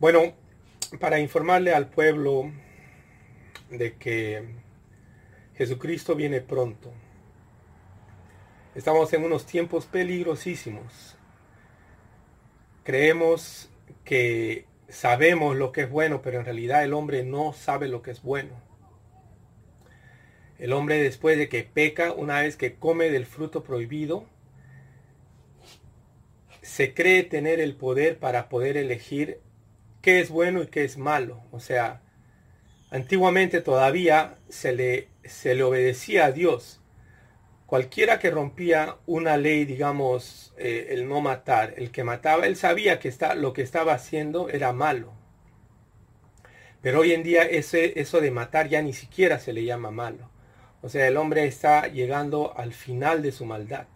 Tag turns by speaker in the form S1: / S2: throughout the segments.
S1: Bueno, para informarle al pueblo de que Jesucristo viene pronto. Estamos en unos tiempos peligrosísimos. Creemos que sabemos lo que es bueno, pero en realidad el hombre no sabe lo que es bueno. El hombre después de que peca, una vez que come del fruto prohibido, se cree tener el poder para poder elegir qué es bueno y qué es malo. O sea, antiguamente todavía se le, se le obedecía a Dios. Cualquiera que rompía una ley, digamos, eh, el no matar, el que mataba, él sabía que está, lo que estaba haciendo era malo. Pero hoy en día ese, eso de matar ya ni siquiera se le llama malo. O sea, el hombre está llegando al final de su maldad,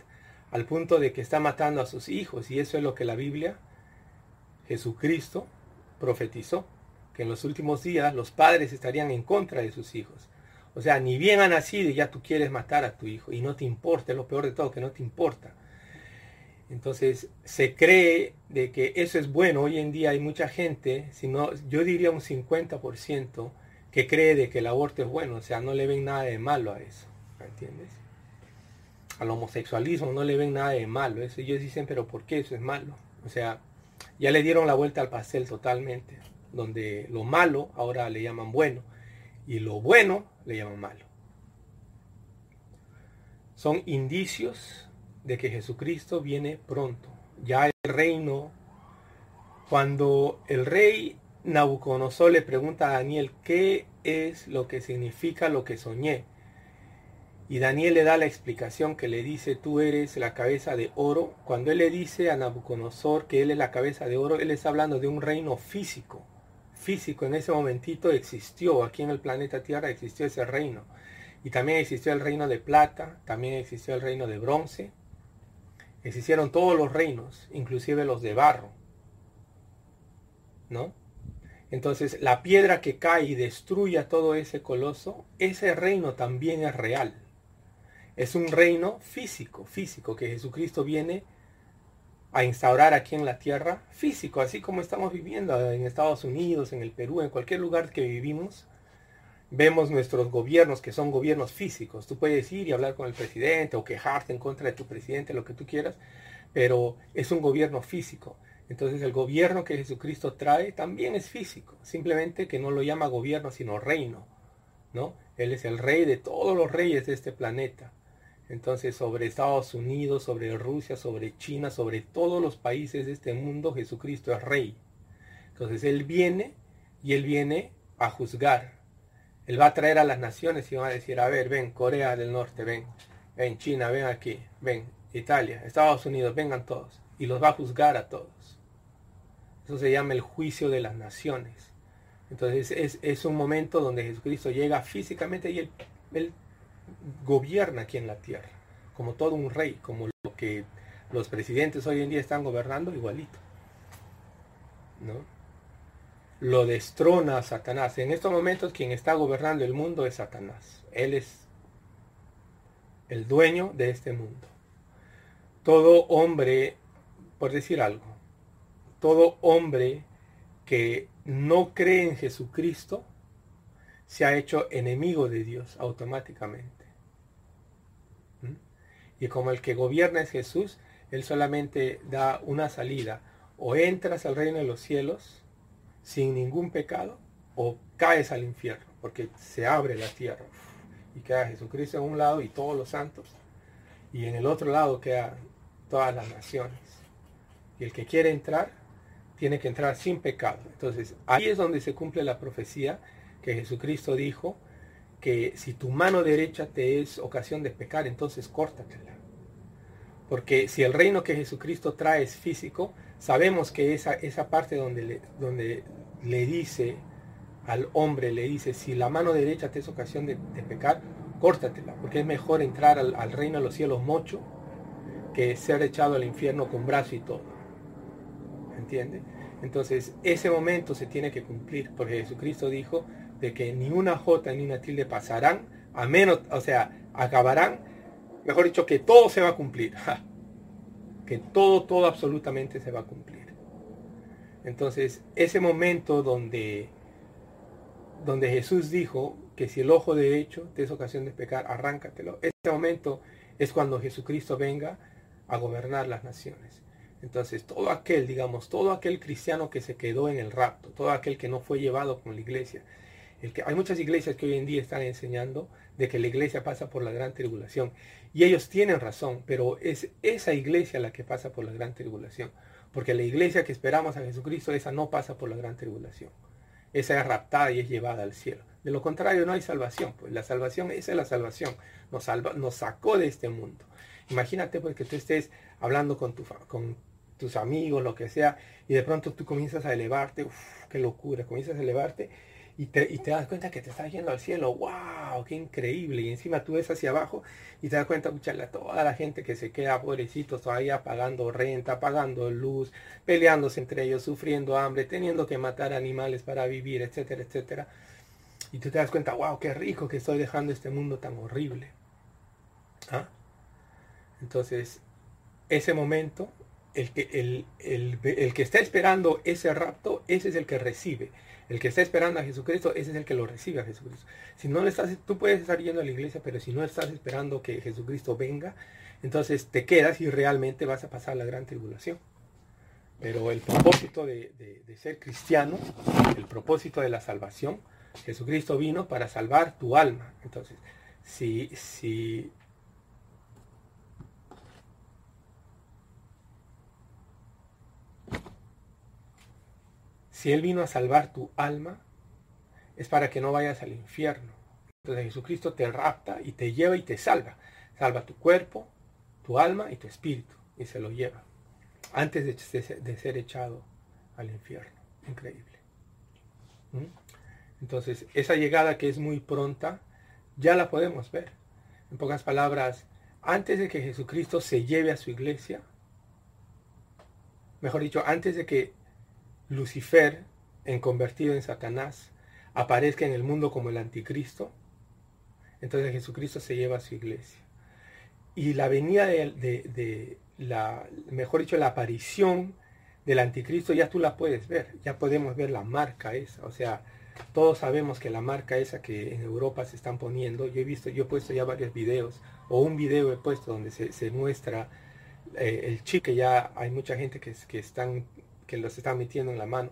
S1: al punto de que está matando a sus hijos. Y eso es lo que la Biblia, Jesucristo, profetizó, que en los últimos días los padres estarían en contra de sus hijos. O sea, ni bien ha nacido y ya tú quieres matar a tu hijo y no te importa, es lo peor de todo, que no te importa. Entonces se cree de que eso es bueno. Hoy en día hay mucha gente, si no, yo diría un 50%, que cree de que el aborto es bueno. O sea, no le ven nada de malo a eso. ¿Entiendes? Al homosexualismo no le ven nada de malo. Eso ellos dicen, pero ¿por qué eso es malo? O sea, ya le dieron la vuelta al pastel totalmente, donde lo malo ahora le llaman bueno y lo bueno le llaman malo. Son indicios de que Jesucristo viene pronto. Ya el reino, cuando el rey Nabucodonosor le pregunta a Daniel qué es lo que significa lo que soñé, y Daniel le da la explicación que le dice, tú eres la cabeza de oro. Cuando él le dice a Nabucodonosor que él es la cabeza de oro, él está hablando de un reino físico. Físico, en ese momentito existió, aquí en el planeta Tierra existió ese reino. Y también existió el reino de plata, también existió el reino de bronce. Existieron todos los reinos, inclusive los de barro. ¿No? Entonces, la piedra que cae y destruye a todo ese coloso, ese reino también es real. Es un reino físico, físico, que Jesucristo viene a instaurar aquí en la tierra, físico, así como estamos viviendo en Estados Unidos, en el Perú, en cualquier lugar que vivimos. Vemos nuestros gobiernos que son gobiernos físicos. Tú puedes ir y hablar con el presidente o quejarte en contra de tu presidente, lo que tú quieras, pero es un gobierno físico. Entonces el gobierno que Jesucristo trae también es físico, simplemente que no lo llama gobierno sino reino, ¿no? Él es el rey de todos los reyes de este planeta. Entonces, sobre Estados Unidos, sobre Rusia, sobre China, sobre todos los países de este mundo, Jesucristo es rey. Entonces, Él viene y Él viene a juzgar. Él va a traer a las naciones y va a decir, a ver, ven, Corea del Norte, ven, ven, China, ven aquí, ven, Italia, Estados Unidos, vengan todos. Y los va a juzgar a todos. Eso se llama el juicio de las naciones. Entonces es, un momento donde Jesucristo llega físicamente y él gobierna aquí en la tierra, como todo un rey, como lo que los presidentes hoy en día están gobernando igualito. ¿No? Lo destrona a Satanás. En estos momentos quien está gobernando el mundo es Satanás. Él es el dueño de este mundo. Todo hombre, por decir algo, todo hombre que no cree en Jesucristo se ha hecho enemigo de Dios automáticamente. ¿Mm? Y como el que gobierna es Jesús, Él solamente da una salida. O entras al reino de los cielos sin ningún pecado, o caes al infierno, porque se abre la tierra. Y queda Jesucristo en un lado y todos los santos. Y en el otro lado quedan todas las naciones. Y el que quiere entrar, tiene que entrar sin pecado. Entonces, ahí es donde se cumple la profecía que Jesucristo dijo que si tu mano derecha te es ocasión de pecar, entonces córtatela. Porque si el reino que Jesucristo trae es físico, sabemos que esa, esa parte donde le, donde le dice al hombre, le dice, si la mano derecha te es ocasión de, pecar, córtatela, porque es mejor entrar al, al, reino de los cielos mocho que ser echado al infierno con brazo y todo. ¿Entiende? Entonces, ese momento se tiene que cumplir, porque Jesucristo dijo, de que ni una J ni una tilde pasarán, a menos, o sea, acabarán, mejor dicho, que todo se va a cumplir. que todo, todo absolutamente se va a cumplir. Entonces, ese momento donde, donde Jesús dijo que si el ojo derecho te es ocasión de pecar, arráncatelo. Ese momento es cuando Jesucristo venga a gobernar las naciones. Entonces, todo aquel, digamos, todo aquel cristiano que se quedó en el rapto, todo aquel que no fue llevado con la iglesia, hay muchas iglesias que hoy en día están enseñando de que la iglesia pasa por la gran tribulación. Y ellos tienen razón, pero es esa iglesia la que pasa por la gran tribulación. Porque la iglesia que esperamos a Jesucristo, esa no pasa por la gran tribulación. Esa es raptada y es llevada al cielo. De lo contrario, no hay salvación. Pues la salvación, esa es la salvación. Nos, salva, nos sacó de este mundo. Imagínate pues que tú estés hablando con, tu, con tus amigos, lo que sea, y de pronto tú comienzas a elevarte, uff, qué locura, comienzas a elevarte y te, das cuenta que te estás yendo al cielo, wow, qué increíble, y encima tú ves hacia abajo y te das cuenta, muchacha, toda la gente que se queda pobrecitos todavía pagando renta, pagando luz, peleándose entre ellos, sufriendo hambre, teniendo que matar animales para vivir, etcétera, etcétera. Y tú te das cuenta, wow, qué rico que estoy dejando este mundo tan horrible. ¿Ah? Entonces, ese momento el que, el, el, que está esperando ese rapto, ese es el que recibe. El que está esperando a Jesucristo, ese es el que lo recibe a Jesucristo. Si no le estás, tú puedes estar yendo a la iglesia, pero si no estás esperando que Jesucristo venga, entonces te quedas y realmente vas a pasar la gran tribulación. Pero el propósito de, de ser cristiano, el propósito de la salvación, Jesucristo vino para salvar tu alma. Entonces, si, si Si Él vino a salvar tu alma, es para que no vayas al infierno. Entonces Jesucristo te rapta y te lleva y te salva. Salva tu cuerpo, tu alma y tu espíritu. Y se lo lleva. Antes de, ser echado al infierno. Increíble. ¿Mm? Entonces, esa llegada que es muy pronta, ya la podemos ver. En pocas palabras, antes de que Jesucristo se lleve a su iglesia, mejor dicho, antes de que Lucifer, en convertido en Satanás, aparezca en el mundo como el anticristo, entonces Jesucristo se lleva a su iglesia. Y la venida de, la, mejor dicho, la aparición del anticristo ya tú la puedes ver, ya podemos ver la marca esa, o sea, todos sabemos que la marca esa que en Europa se están poniendo, yo he visto, yo he puesto ya varios videos, o un video he puesto donde se, muestra eh, el chip, que ya hay mucha gente que, que están que los está metiendo en la mano.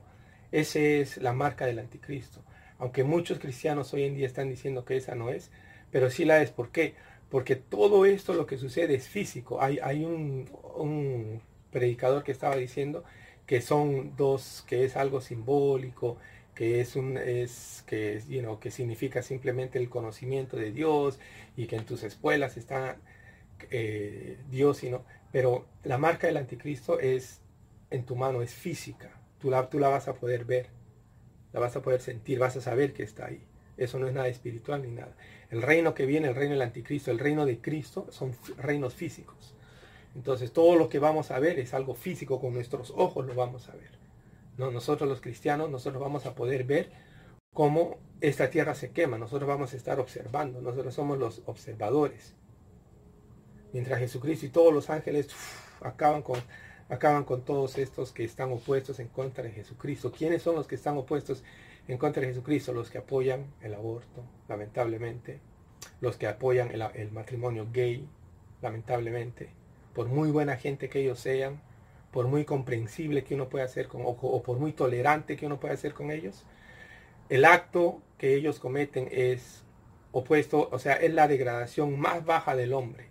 S1: Esa es la marca del anticristo. Aunque muchos cristianos hoy en día están diciendo que esa no es, pero sí la es. ¿Por qué? Porque todo esto lo que sucede es físico. Hay, hay un, predicador que estaba diciendo que son dos, que es algo simbólico, que es un es que que significa simplemente el conocimiento de Dios y que en tus escuelas está eh, Dios sino pero la marca del anticristo es en tu mano, es física. Tú la, vas a poder ver, la vas a poder sentir, vas a saber que está ahí. Eso no es nada espiritual ni nada. El reino que viene, el reino del anticristo, el reino de Cristo, son reinos físicos. Entonces todo lo que vamos a ver es algo físico, con nuestros ojos lo vamos a ver. ¿no? Nosotros los cristianos, nosotros vamos a poder ver cómo esta tierra se quema. Nosotros vamos a estar observando. Nosotros somos los observadores. Mientras Jesucristo y todos los ángeles acaban con acaban con todos estos que están opuestos en contra de Jesucristo. ¿Quiénes son los que están opuestos en contra de Jesucristo? Los que apoyan el aborto, lamentablemente. Los que apoyan el, matrimonio gay, lamentablemente. Por muy buena gente que ellos sean, por muy comprensible que uno pueda hacer con, o, por muy tolerante que uno pueda hacer con ellos, el acto que ellos cometen es opuesto, o sea, es la degradación más baja del hombre,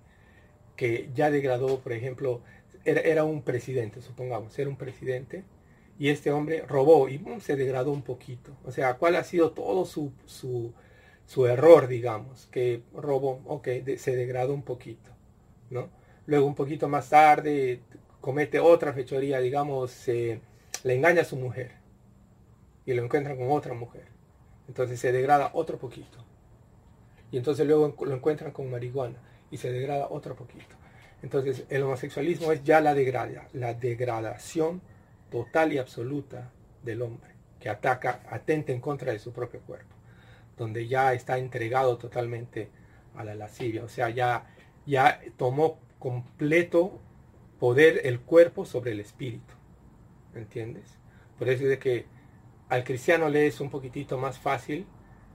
S1: que ya degradó, por ejemplo, era, un presidente, supongamos, era un presidente, y este hombre robó y se degradó un poquito. O sea, ¿cuál ha sido todo su, su, error, digamos? Que robó, ok, se degradó un poquito, ¿no? Luego un poquito más tarde comete otra fechoría, digamos, le engaña a su mujer y lo encuentran con otra mujer. Entonces se degrada otro poquito. Y entonces luego lo encuentran con marihuana y se degrada otro poquito. Entonces, el homosexualismo es ya la, la degradación total y absoluta del hombre, que ataca, atenta en contra de su propio cuerpo, donde ya está entregado totalmente a la lascivia, o sea, ya, ya tomó completo poder el cuerpo sobre el espíritu, ¿entiendes? Por eso es de que al cristiano le es un poquitito más fácil,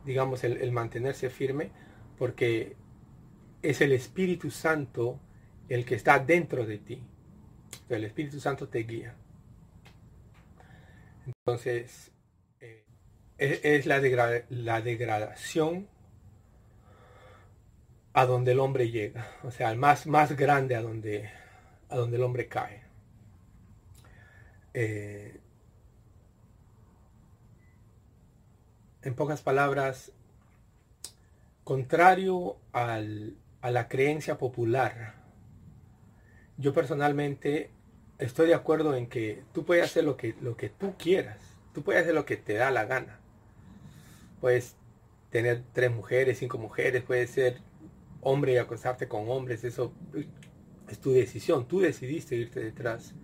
S1: digamos, el, mantenerse firme, porque es el Espíritu Santo el que está dentro de ti. El Espíritu Santo te guía. Entonces, eh, es, la, la degradación a donde el hombre llega, o sea, el más, más grande a donde, a donde el hombre cae. Eh, en pocas palabras, contrario al, a la creencia popular, yo personalmente estoy de acuerdo en que tú puedes hacer lo que, lo que tú quieras, tú puedes hacer lo que te da la gana. Puedes tener tres mujeres, cinco mujeres, puedes ser hombre y acostarte con hombres, eso es tu decisión, tú decidiste irte detrás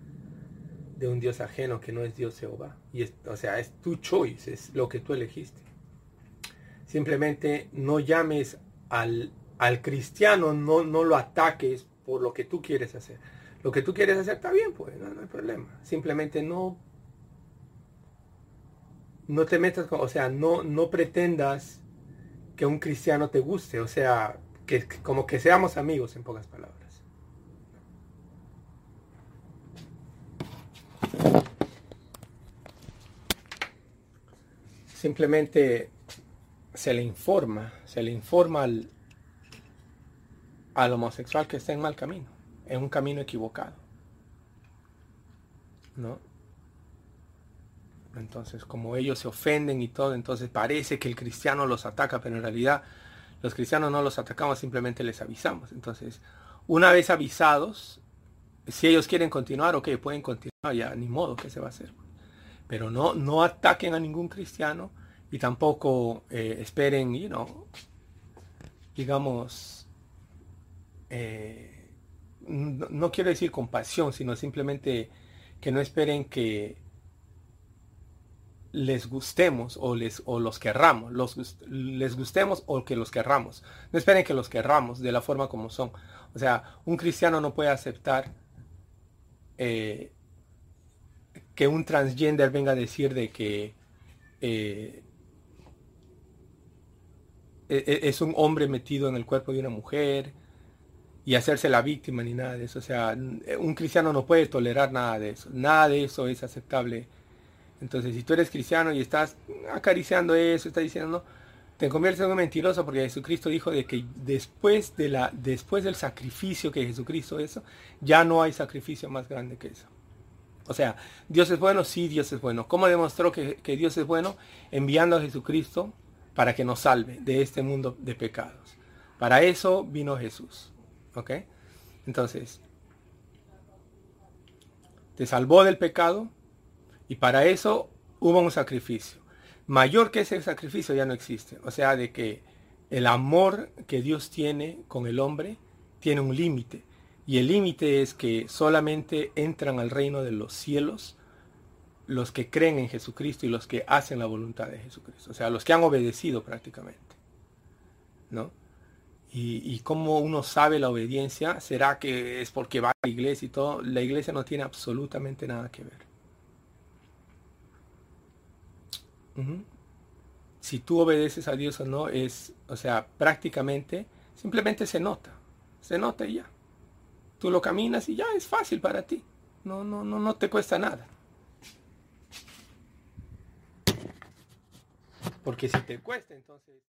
S1: de un Dios ajeno que no es Dios Jehová. Y o sea, es tu choice, es lo que tú elegiste. Simplemente no llames al, al cristiano, no, no lo ataques por lo que tú quieres hacer. Lo que tú quieres hacer está bien, pues, no, hay problema. Simplemente no, no te metas, o sea, no, no pretendas que un cristiano te guste, o sea, que como que seamos amigos en pocas palabras. Simplemente se le informa, se le informa al, al homosexual que está en mal camino, en un camino equivocado. ¿No? Entonces, como ellos se ofenden y todo, entonces parece que el cristiano los ataca, pero en realidad los cristianos no los atacamos, simplemente les avisamos. Entonces, una vez avisados, si ellos quieren continuar, ok, pueden continuar, ya ni modo, ¿qué se va a hacer? Pero no, no ataquen a ningún cristiano y tampoco eh, esperen, you know, digamos, eh, no, quiero decir compasión, sino simplemente que no esperen que les gustemos o, les, o los querramos, los, les gustemos o que los querramos. No esperen que los querramos de la forma como son. O sea, un cristiano no puede aceptar eh, que un transgender venga a decir de que eh, e, e, es un hombre metido en el cuerpo de una mujer, y hacerse la víctima ni nada de eso. O sea, un cristiano no puede tolerar nada de eso. Nada de eso es aceptable. Entonces, si tú eres cristiano y estás acariciando eso, estás diciendo, te conviertes en un mentiroso porque Jesucristo dijo de que después, de la, después del sacrificio que Jesucristo hizo, ya no hay sacrificio más grande que eso. O sea, Dios es bueno, sí, Dios es bueno. ¿Cómo demostró que, que Dios es bueno? Enviando a Jesucristo para que nos salve de este mundo de pecados. Para eso vino Jesús. ¿Ok? Entonces, te salvó del pecado y para eso hubo un sacrificio. Mayor que ese sacrificio ya no existe. O sea, de que el amor que Dios tiene con el hombre tiene un límite. Y el límite es que solamente entran al reino de los cielos los que creen en Jesucristo y los que hacen la voluntad de Jesucristo. O sea, los que han obedecido prácticamente. ¿No? Y, cómo uno sabe la obediencia, será que es porque va a la iglesia y todo. La iglesia no tiene absolutamente nada que ver. Si tú obedeces a Dios o no, es, o sea, prácticamente, simplemente se nota. Se nota y ya. Tú lo caminas y ya es fácil para ti. No, no, no, no te cuesta nada. Porque si te cuesta, entonces...